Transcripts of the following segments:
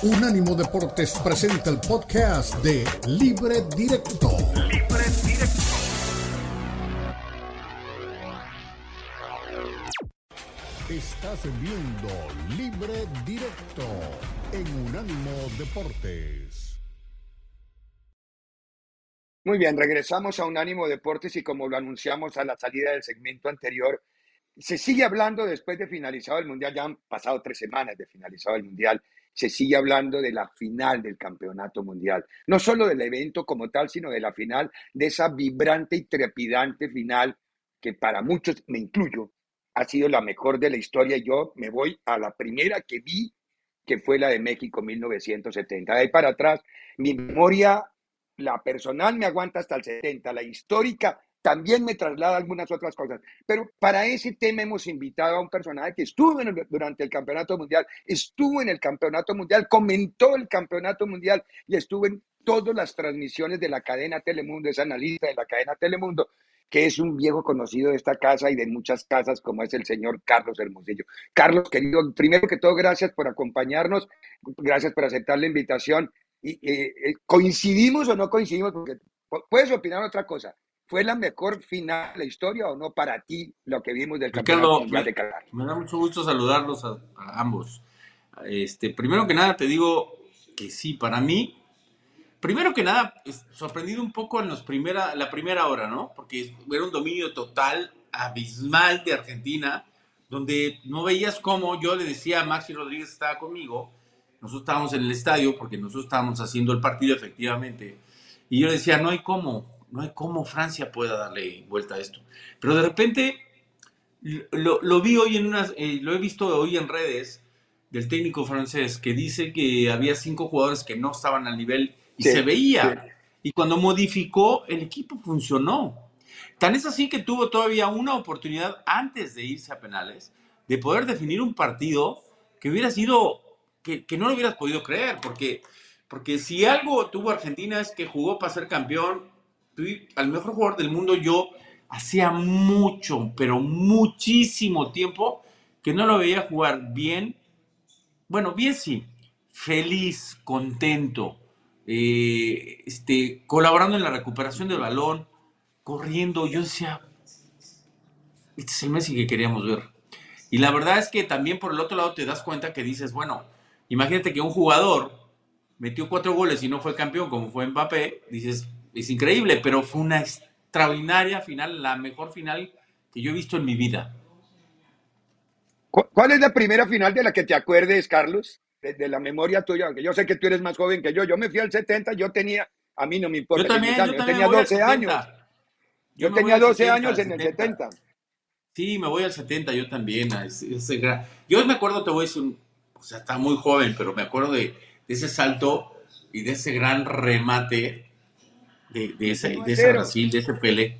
Unánimo Deportes presenta el podcast de Libre Directo. Libre Directo. Estás viendo Libre Directo en Unánimo Deportes. Muy bien, regresamos a Unánimo Deportes y como lo anunciamos a la salida del segmento anterior, se sigue hablando después de finalizado el Mundial, ya han pasado tres semanas de finalizado el Mundial, se sigue hablando de la final del campeonato mundial. No solo del evento como tal, sino de la final, de esa vibrante y trepidante final que para muchos, me incluyo, ha sido la mejor de la historia. Yo me voy a la primera que vi, que fue la de México 1970. De ahí para atrás, mi memoria, la personal me aguanta hasta el 70, la histórica también me traslada algunas otras cosas. Pero para ese tema hemos invitado a un personaje que estuvo durante el Campeonato Mundial, estuvo en el Campeonato Mundial, comentó el Campeonato Mundial y estuvo en todas las transmisiones de la cadena Telemundo, es analista de la cadena Telemundo, que es un viejo conocido de esta casa y de muchas casas, como es el señor Carlos Hermosillo. Carlos, querido, primero que todo, gracias por acompañarnos, gracias por aceptar la invitación. Y, eh, eh, ¿Coincidimos o no coincidimos? Porque puedes opinar otra cosa. ¿Fue la mejor final de la historia o no para ti lo que vimos del Campeonato me, de Me da mucho gusto saludarlos a, ambos. Este, primero que nada te digo que sí, para mí, primero que nada, sorprendido un poco en los primera, la primera hora, ¿no? Porque era un dominio total, abismal de Argentina, donde no veías cómo yo le decía a Maxi Rodríguez estaba conmigo, nosotros estábamos en el estadio porque nosotros estábamos haciendo el partido efectivamente, y yo le decía, no hay cómo, no hay cómo Francia pueda darle vuelta a esto. Pero de repente lo, vi hoy en unas, eh, lo he visto hoy en redes del técnico francés que dice que había cinco jugadores que no estaban al nivel y se veía. Y cuando modificó, el equipo funcionó. Tan es así que tuvo todavía una oportunidad antes de irse a penales de poder definir un partido que hubiera sido, que, que no lo hubieras podido creer, porque, porque si algo tuvo Argentina es que jugó para ser campeón, al mejor jugador del mundo yo hacía mucho, pero muchísimo tiempo que no lo veía jugar bien. Bueno, bien sí, feliz, contento, eh, este, colaborando en la recuperación del balón, corriendo. Yo decía, este es el Messi que queríamos ver. Y la verdad es que también por el otro lado te das cuenta que dices, bueno, imagínate que un jugador metió cuatro goles y no fue campeón como fue Mbappé, dices, es increíble, pero fue una extraordinaria final, la mejor final que yo he visto en mi vida. ¿Cuál es la primera final de la que te acuerdes, Carlos? De, la memoria tuya, aunque yo sé que tú eres más joven que yo. Yo me fui al 70, yo tenía, a mí no me importa. Yo también, yo, tenía 12 años. Yo, tenía 12 años en el 70. Sí, me voy al 70, yo también. yo me acuerdo, te voy a decir, o sea, está muy joven, pero me acuerdo de, de ese salto y de ese gran remate de, de, ese, de ese Brasil, de ese Pele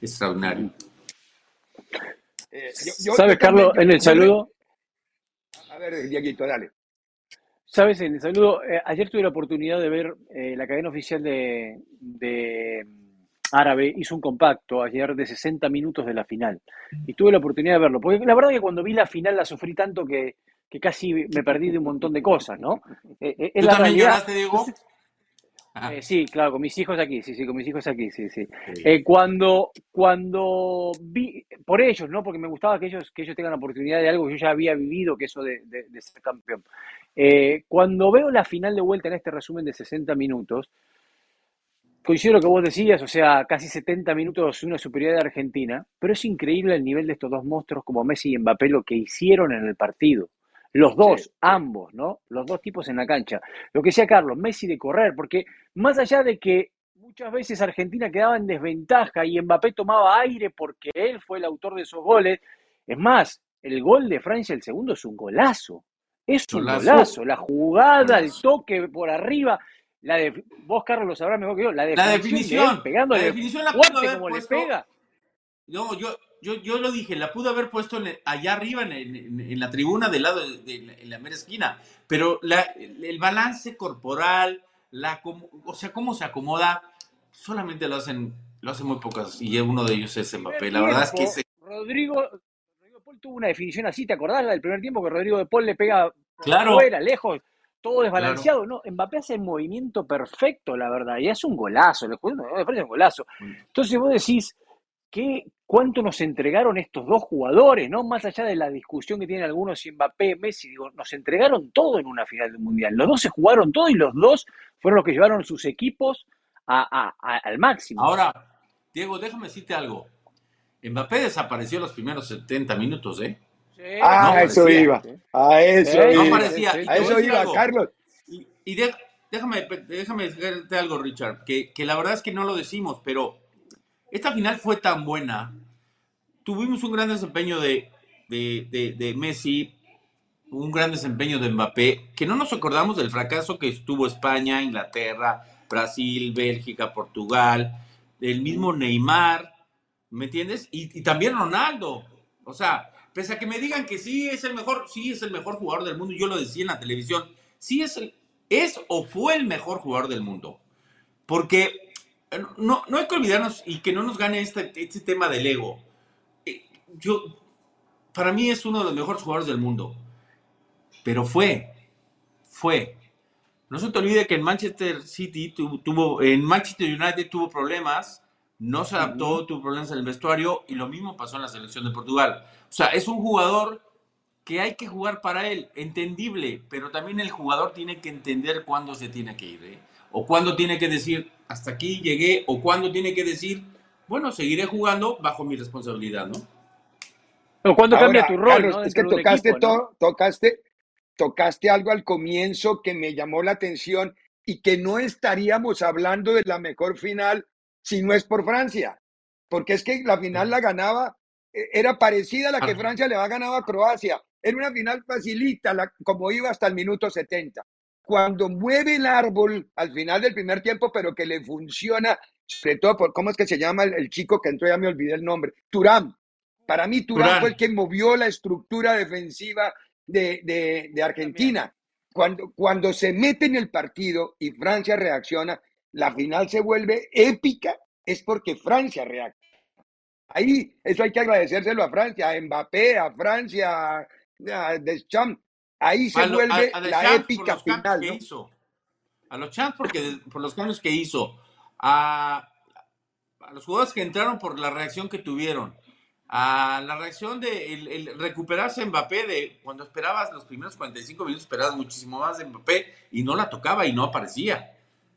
extraordinario. Eh, ¿Sabes, Carlos, en el saludo? A ver, Dieguito, dale. Sabes, en el saludo, eh, ayer tuve la oportunidad de ver eh, la cadena oficial de, de, mm, Árabe, hizo un compacto ayer de 60 minutos de la final. Y tuve la oportunidad de verlo. Porque la verdad que cuando vi la final la sufrí tanto que, que casi me perdí de un montón de cosas, ¿no? Eh, ¿Tú también lloraste, Diego? Eh, sí, claro, con mis hijos aquí, sí, sí, con mis hijos aquí, sí, sí. Eh, cuando, cuando vi, por ellos, ¿no? Porque me gustaba que ellos, que ellos tengan la oportunidad de algo que yo ya había vivido, que eso de, ser campeón. Eh, cuando veo la final de vuelta en este resumen de 60 minutos, coincido lo que vos decías, o sea, casi 70 minutos una superioridad de Argentina, pero es increíble el nivel de estos dos monstruos como Messi y Mbappé, lo que hicieron en el partido. Los dos, ambos, ¿no? Los dos tipos en la cancha. Lo que decía Carlos, Messi de correr, porque más allá de que muchas veces Argentina quedaba en desventaja y Mbappé tomaba aire porque él fue el autor de esos goles, es más, el gol de Francia, el segundo, es un golazo. Es un golazo. La jugada, el toque por arriba. La de, vos, Carlos, lo sabrás mejor que yo. La, definición, pegándole la definición la fuerte como le pega. No, yo, yo, yo lo dije, la pudo haber puesto allá arriba en, la tribuna del lado de, la mera esquina, pero el balance corporal, la, o sea, cómo se acomoda, solamente lo hacen, lo hacen muy pocas y uno de ellos es Mbappé. La verdad es que Rodrigo, Rodrigo Paul tuvo una definición así, ¿te acordás del primer tiempo que Rodrigo de Paul le pega claro. fuera, lejos? todo desbalanceado. No, Mbappé hace el movimiento perfecto, la verdad, y hace un golazo. Le parece un golazo. Entonces vos decís, ¿qué, ¿cuánto nos entregaron estos dos jugadores? ¿no? Más allá de la discusión que tienen algunos si Mbappé, Messi, digo, nos entregaron todo en una final del Mundial. Los dos se jugaron todo y los dos fueron los que llevaron sus equipos al máximo. Ahora, Diego, déjame decirte algo. Mbappé desapareció los primeros 70 minutos, ¿eh? ah, a eso iba. A eso iba. No parecía. a eso iba, Carlos. Y, déjame, déjame decirte algo, Richard, que, la verdad es que no lo decimos, pero esta final fue tan buena. Tuvimos un gran desempeño de, de, Messi, un gran desempeño de Mbappé, que no nos acordamos del fracaso que estuvo España, Inglaterra, Brasil, Bélgica, Portugal, el mismo Neymar, ¿me entiendes? Y, y también Ronaldo. O sea, pese a que me digan que sí es el mejor, sí es el mejor jugador del mundo, yo lo decía en la televisión, sí es, el, es o fue el mejor jugador del mundo. Porque no, no hay que olvidarnos y que no nos gane este, este tema del ego. Eh, yo, para mí es uno de los mejores jugadores del mundo. Pero fue, fue. No se te olvide que en Manchester City tuvo, en Manchester United tuvo problemas no se adaptó, tuvo problemas en el vestuario y lo mismo pasó en la selección de Portugal. O sea, es un jugador que hay que jugar para él, entendible, pero también el jugador tiene que entender cuándo se tiene que ir, ¿eh? o cuándo tiene que decir, hasta aquí llegué, o cuándo tiene que decir, bueno, seguiré jugando bajo mi responsabilidad, ¿no? O cuando cambia tu rol, Es que tocaste todo, tocaste, tocaste algo al comienzo que me llamó la atención y que no estaríamos hablando de la mejor final si no es por Francia. Porque es que la final la ganaba, e, era parecida a la que Francia le ha ganado a Croacia. Era una final facilita, la, como iba hasta el minuto 70. Cuando mueve el árbol al final del primer tiempo, pero que le funciona, sobre todo por, ¿cómo es que se llama el, chico que entró? Ya me olvidé el nombre. Turán. Para mí, Turán, fue el que movió la estructura defensiva de, de Argentina. Cuando, cuando se mete en el partido y Francia reacciona, la final se vuelve épica, es porque Francia reacciona. Ahí, eso hay que agradecérselo a Francia, a Mbappé, a Francia, a Deschamps. Ahí se vuelve la épica final. A los Champs porque por los cambios que hizo. A, los jugadores que entraron por la reacción que tuvieron. A la reacción de el, recuperarse Mbappé de cuando esperabas los primeros 45 minutos, esperabas muchísimo más de Mbappé y no la tocaba y no aparecía.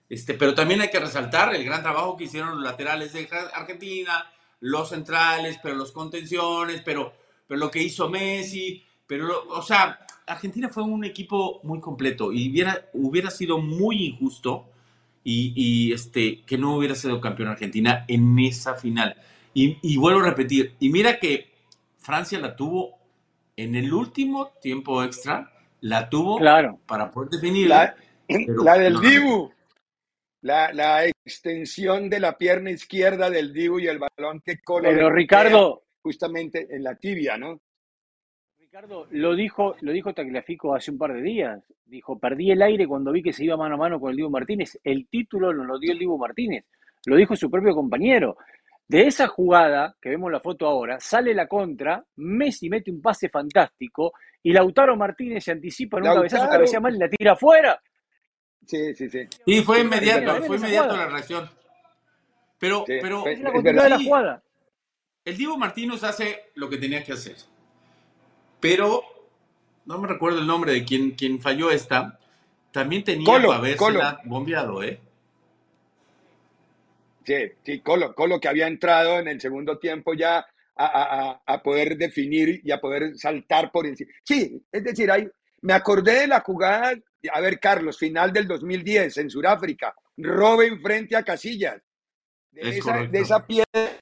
Este, pero también hay que resaltar el gran trabajo que hicieron los laterales de Argentina, los centrales, pero los contenciones, pero, pero lo que hizo Messi, pero, o sea, Argentina fue un equipo muy completo y hubiera, hubiera sido muy injusto y, este, que no hubiera sido campeón Argentina en esa final. Y, vuelvo a repetir, y mira que Francia la tuvo en el último tiempo extra, la tuvo claro. para poder definir. La, del Dibu. La, la, extensión de la pierna izquierda del Dibu y el balón que cola. Pero Ricardo. Justamente en la tibia, ¿no? Ricardo, lo dijo, lo dijo Tagliafico hace un par de días. Dijo, perdí el aire cuando vi que se iba mano a mano con el Dibu Martínez. El título nos lo dio el Dibu Martínez. Lo dijo su propio compañero. De esa jugada, que vemos la foto ahora, sale la contra, Messi mete un pase fantástico y Lautaro Martínez se anticipa en un cabezazo, cabecea mal y la tira afuera. Sí, sí, sí. Sí, fue inmediato, fue inmediato la reacción. Pero, pero es la continuidad de la jugada. El Divo Martínez hace lo que tenía que hacer. Pero no me recuerdo el nombre de quien, quien falló esta. También tenía Colo, que haberse bombeado, ¿eh? Sí, sí, Colo, Colo que había entrado en el segundo tiempo ya a, a, a, poder definir y a poder saltar por encima. Sí, es decir, hay, me acordé de la jugada a ver, Carlos, final del 2010 en Sudáfrica, Robin frente a Casillas. De esa, de esa piedra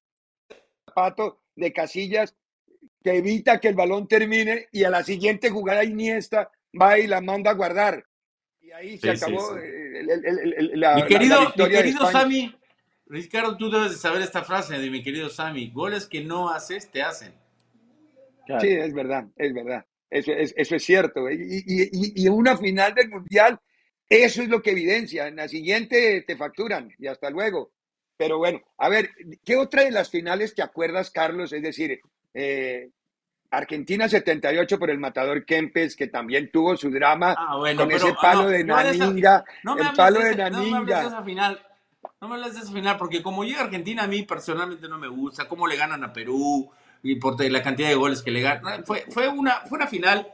zapato de Casillas que evita que el balón termine y a la siguiente jugada Iniesta va y la manda a guardar. Y ahí se acabó la, mi querido, mi querido Sammy, Ricardo, tú debes de saber esta frase de mi querido Sammy, goles que no haces, te hacen. Sí, es verdad, es verdad. Eso es, eso es cierto. ¿eh? Y, y, una final del Mundial, eso es lo que evidencia. En la siguiente te facturan y hasta luego. Pero bueno, a ver, ¿qué otra de las finales te acuerdas, Carlos? Es decir, eh, Argentina 78 por el matador Kempes, que también tuvo su drama Ah, bueno, con pero, ese ah, palo no, de no de esa- Naninga, No me el palo de de ese- no me hables de Naninga. esa final. No me hables de esa final, porque como llega Argentina, a mí personalmente no me gusta. Cómo le ganan a Perú y por la cantidad de goles que le ganan. Fue, fue, una, fue una final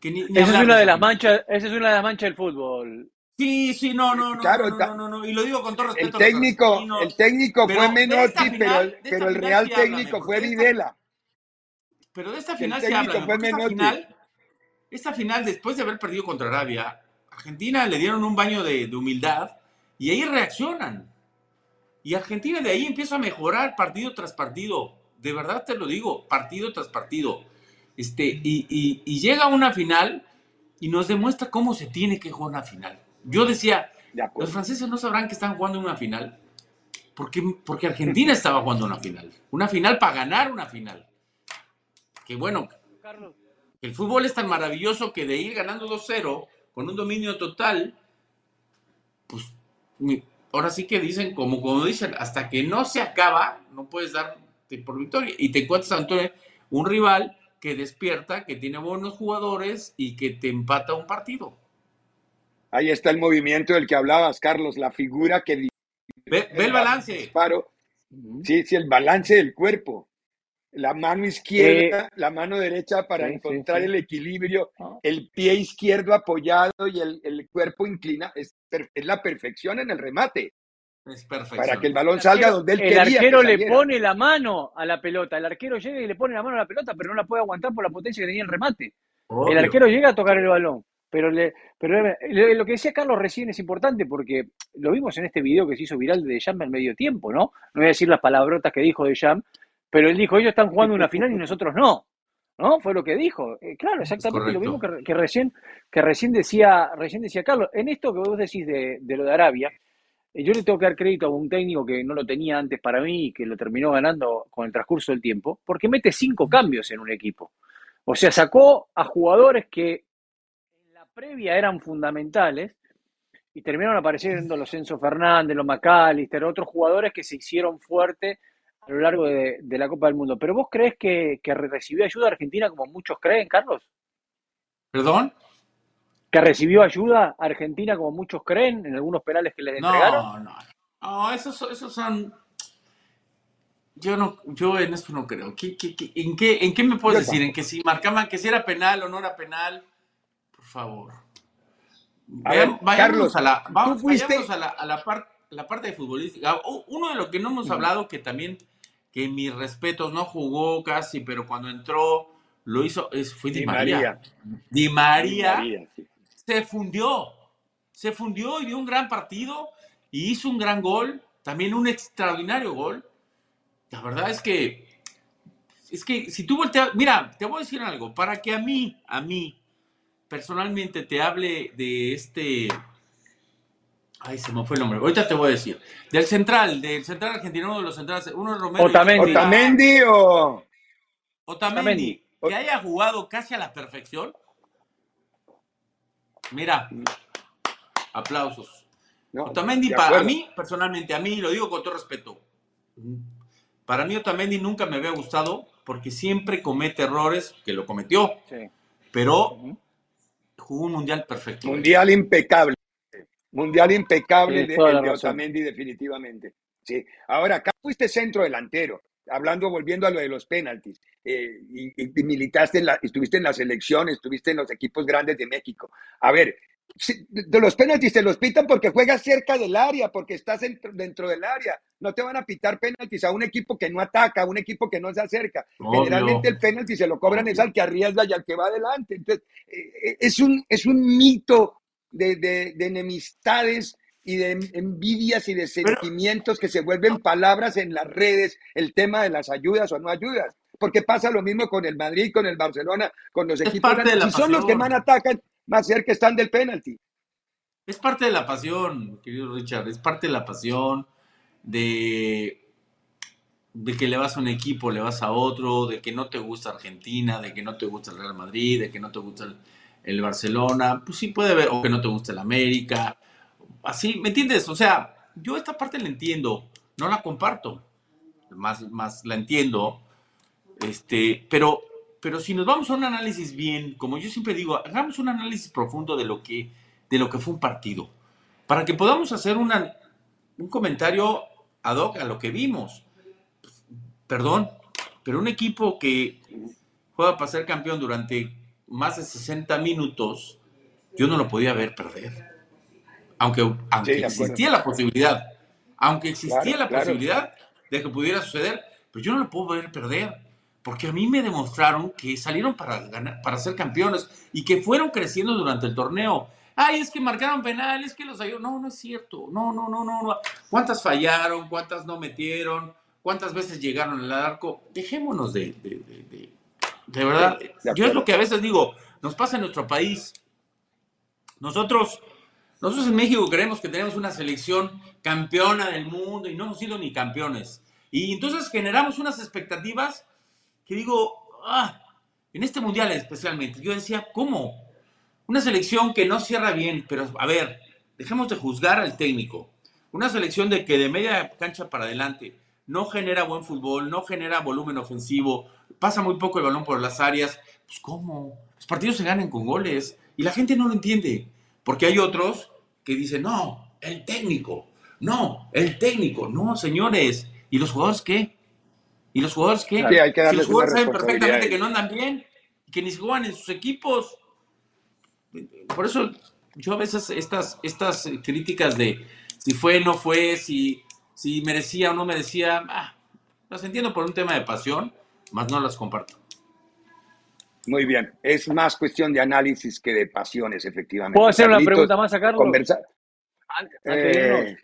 que ni, ni Esa es una de las manchas, esa es una de las manchas del fútbol. Sí, sí, no, no, no, Claro, no, no, no, no, y lo digo con todo El respeto los técnico, el técnico pero fue Menotti, final- pero, pero el real háblame, técnico fue esta- Videla. Pero de esta El final se habla, esta final, esta final, después de haber perdido contra Arabia, Argentina le dieron un baño de, de humildad y ahí reaccionan. Y Argentina de ahí empieza a mejorar partido tras partido. De verdad te lo digo, partido tras partido. Este, y, y- y llega a una final y nos demuestra cómo se tiene que jugar una final. Yo decía, De los franceses no sabrán que están jugando una final. Porque, porque Argentina estaba jugando una final. Una final para ganar una final. Que bueno, Carlos, el fútbol es tan maravilloso que de ir ganando 2-0 con un dominio total, pues ahora sí que dicen, como, como dicen, hasta que no se acaba, no puedes darte por victoria. Y te encuentras ante un rival que despierta, que tiene buenos jugadores y que te empata un partido. Ahí está el movimiento del que hablabas, Carlos, la figura que Ve, ve el balance. disparo. Sí, sí, el balance del cuerpo. La mano izquierda, la mano derecha para sí, encontrar sí. el equilibrio, Ah. el pie izquierdo apoyado y el, el cuerpo inclinado. Es, la perfección en el remate, Es perfecto. para que el balón salga donde él el quería. que arquero le pone la mano a la pelota. El arquero llega y le pone la mano a la pelota, pero no la puede aguantar por la potencia que tenía el remate. El arquero llega a tocar el balón. Pero, le, pero le- lo que decía Carlos recién es importante porque lo vimos en este video que se hizo viral de Jam al medio tiempo, ¿no? No voy a decir las palabrotas que dijo de Jam, pero él dijo, ellos están jugando una final y nosotros no. ¿No? Fue lo que dijo. Eh, claro, exactamente lo mismo que, que recién, que recién decía, recién decía Carlos. En esto que vos decís de, de lo de Arabia, eh, yo le tengo que dar crédito a un técnico que no lo tenía antes para mí y que lo terminó ganando con el transcurso del tiempo, porque mete cinco cambios en un equipo. O sea, sacó a jugadores que previa eran fundamentales y terminaron apareciendo los Enzo Fernández, los McAllister, otros jugadores que se hicieron fuertes a lo largo de, de la Copa del Mundo. ¿Pero vos crees que, que recibió ayuda Argentina como muchos creen, Carlos? ¿Perdón? ¿Que recibió ayuda Argentina como muchos creen en algunos penales que les entregaron? No, no. No, esos, esos son. Yo no, yo en eso no creo. ¿Qué, qué- qué- en, qué, ¿En qué me puedes decir? ¿En que si marcaban que si era penal o no era penal? Favor. A Vean- ver, vayámonos Carlos, a la, vamos, fuiste- a la, a la, par- la parte de futbolística. Uno de lo que no hemos hablado, que también, que mis respetos, no jugó casi, pero cuando entró lo hizo, es, fue Di, Di María. María. Di María María, sí. se fundió. Se fundió y dio un gran partido y hizo un gran gol, también un extraordinario gol. La verdad es que es que si tú volteas, mira, te voy a decir algo, para que a mí, a mí personalmente te hable de este Ay, se me fue el nombre. Ahorita te voy a decir. Del central, del central argentino, uno de los centrales, uno es Romero. Otamendi. Otamendi o Otamendi, Otamendi. que haya jugado casi a la perfección. Mira, aplausos. no, Otamendi, de para mí, personalmente, a mí, lo digo con todo respeto, para mí Otamendi nunca me había gustado porque siempre comete errores, que lo cometió, Sí. pero. Jugó un mundial perfecto. Mundial impecable. Mundial impecable Tienes de. Otamendi, definitivamente. Sí. Ahora, acá fuiste centro delantero, hablando, volviendo a lo de los penaltis. eh, y, militaste, en la, estuviste en la selección, estuviste en los equipos grandes de México. A ver, si- de los penaltis te los pitan porque juegas cerca del área, porque estás dentro, dentro del área. No te van a pitar penaltis a un equipo que no ataca, a un equipo que no se acerca. Obvio. Generalmente el penalti se lo cobran es al que arriesga y al que va adelante. Entonces, eh, es, un, es un mito de, de- de enemistades y de envidias y de sentimientos que se vuelven palabras en las redes, el tema de las ayudas o no ayudas. Porque pasa lo mismo con el Madrid, con el Barcelona, con los equipos. Si son los que pasión. más atacan, más cerca están del penalti. Es parte de la pasión, querido Richard, es parte de la pasión de, de que le vas a un equipo, le vas a otro, de que no te gusta Argentina, de que no te gusta el Real Madrid, de que no te gusta el, el Barcelona, pues sí puede haber, o que no te gusta el América, así, ¿me entiendes? O sea, yo esta parte la entiendo, no la comparto, más, más la entiendo, Este, pero, pero si nos vamos a un análisis bien, como yo siempre digo, hagamos un análisis profundo de lo que, de lo que fue un partido, para que podamos hacer una, un comentario ad hoc a lo que vimos. Perdón, pero un equipo que juega para ser campeón durante más de 60 minutos, yo no lo podía ver perder. Aunque, aunque existía la posibilidad, aunque existía la posibilidad de que pudiera suceder, pero yo no lo puedo ver perder. Porque a mí me demostraron que salieron para, ganar, para ser campeones y que fueron creciendo durante el torneo. Ay, es que marcaron penal, es que los ayudó. No, no es cierto. No, no, no, no, no. ¿Cuántas fallaron? ¿Cuántas no metieron? ¿Cuántas veces llegaron al arco? Dejémonos de, de, de, de verdad. Yo es lo que a veces digo, nos pasa en nuestro país. Nosotros nosotros en México creemos que tenemos una selección campeona del mundo y no hemos sido ni campeones. Y entonces generamos unas expectativas que digo, ah, en este mundial especialmente, yo decía, ¿cómo? Una selección que no cierra bien, pero a ver, dejemos de juzgar al técnico. Una selección de que de media cancha para adelante no genera buen fútbol, no genera volumen ofensivo, pasa muy poco el balón por las áreas. Pues ¿cómo? Los partidos se ganan con goles y la gente no lo entiende. Porque hay otros que dicen, no, el técnico, no, el técnico, no, señores. ¿Y los jugadores qué? ¿Y los jugadores qué? hay que si los jugadores saben perfectamente que no andan bien, que ni juegan en sus equipos. Por eso yo a veces estas, estas críticas de si fue, no fue, si, si merecía o no merecía, ah, las entiendo por un tema de pasión, más no las comparto. Muy bien, es más cuestión de análisis que de pasiones, efectivamente. ¿Puedo hacer una pregunta más a Carlos? Conversar. Eh,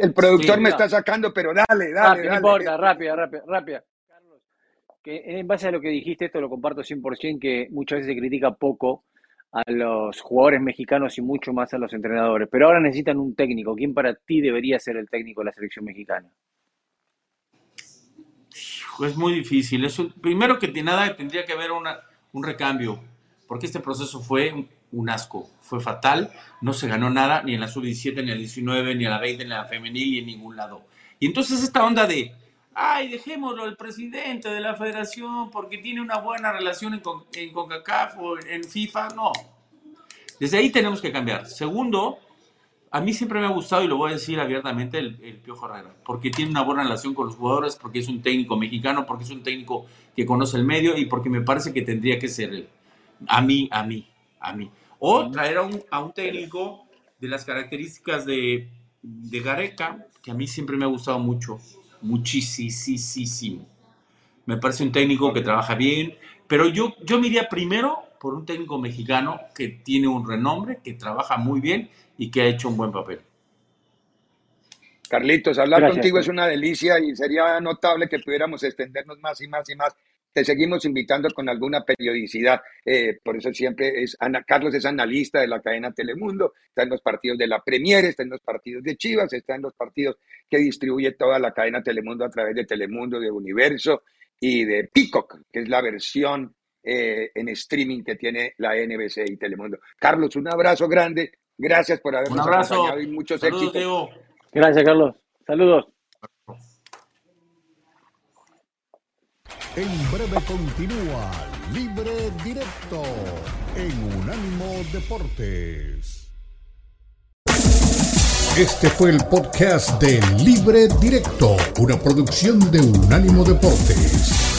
el productor me está sacando, pero dale, dale. no importa, rápida, rápida, rápida. Carlos, que en base a lo que dijiste, esto lo comparto 100%, que muchas veces se critica poco a los jugadores mexicanos y mucho más a los entrenadores, pero ahora necesitan un técnico. ¿Quién para ti debería ser el técnico de la selección mexicana? Es muy difícil. Eso, primero que nada tendría que haber una, un recambio, porque este proceso fue un asco, fue fatal, no se ganó nada, ni en la sub-17, ni en la 19, ni en la 20, ni en la femenil, ni en ningún lado. Y entonces esta onda de, ay, dejémoslo al presidente de la federación porque tiene una buena relación en, en CONCACAF o en FIFA, no. Desde ahí tenemos que cambiar. Segundo, a mí siempre me ha gustado, y lo voy a decir abiertamente, el, el, Piojo Herrera, porque tiene una buena relación con los jugadores, porque es un técnico mexicano, porque es un técnico que conoce el medio y porque me parece que tendría que ser él. A mí, a mí, a mí. O traer a un, a un técnico de las características de, de Gareca, que a mí siempre me ha gustado mucho, muchísimo. Me parece un técnico que trabaja bien, pero yo, yo me iría primero por un técnico mexicano que tiene un renombre, que trabaja muy bien y que ha hecho un buen papel. Carlitos, hablar contigo es una delicia y sería notable que pudiéramos extendernos más y más y más. Te seguimos invitando con alguna periodicidad. Eh, por eso siempre es Ana, Carlos es analista de la cadena Telemundo, está en los partidos de la Premier, está en los partidos de Chivas, está en los partidos que distribuye toda la cadena Telemundo a través de Telemundo, de Universo y de Peacock, que es la versión eh, en streaming que tiene la NBC y Telemundo. Carlos, un abrazo grande. Gracias por habernos acompañado y muchos éxitos. Gracias, Carlos. Saludos. En breve continúa Libre Directo en Unánimo Deportes. Este fue el podcast de Libre Directo, una producción de Unánimo Deportes.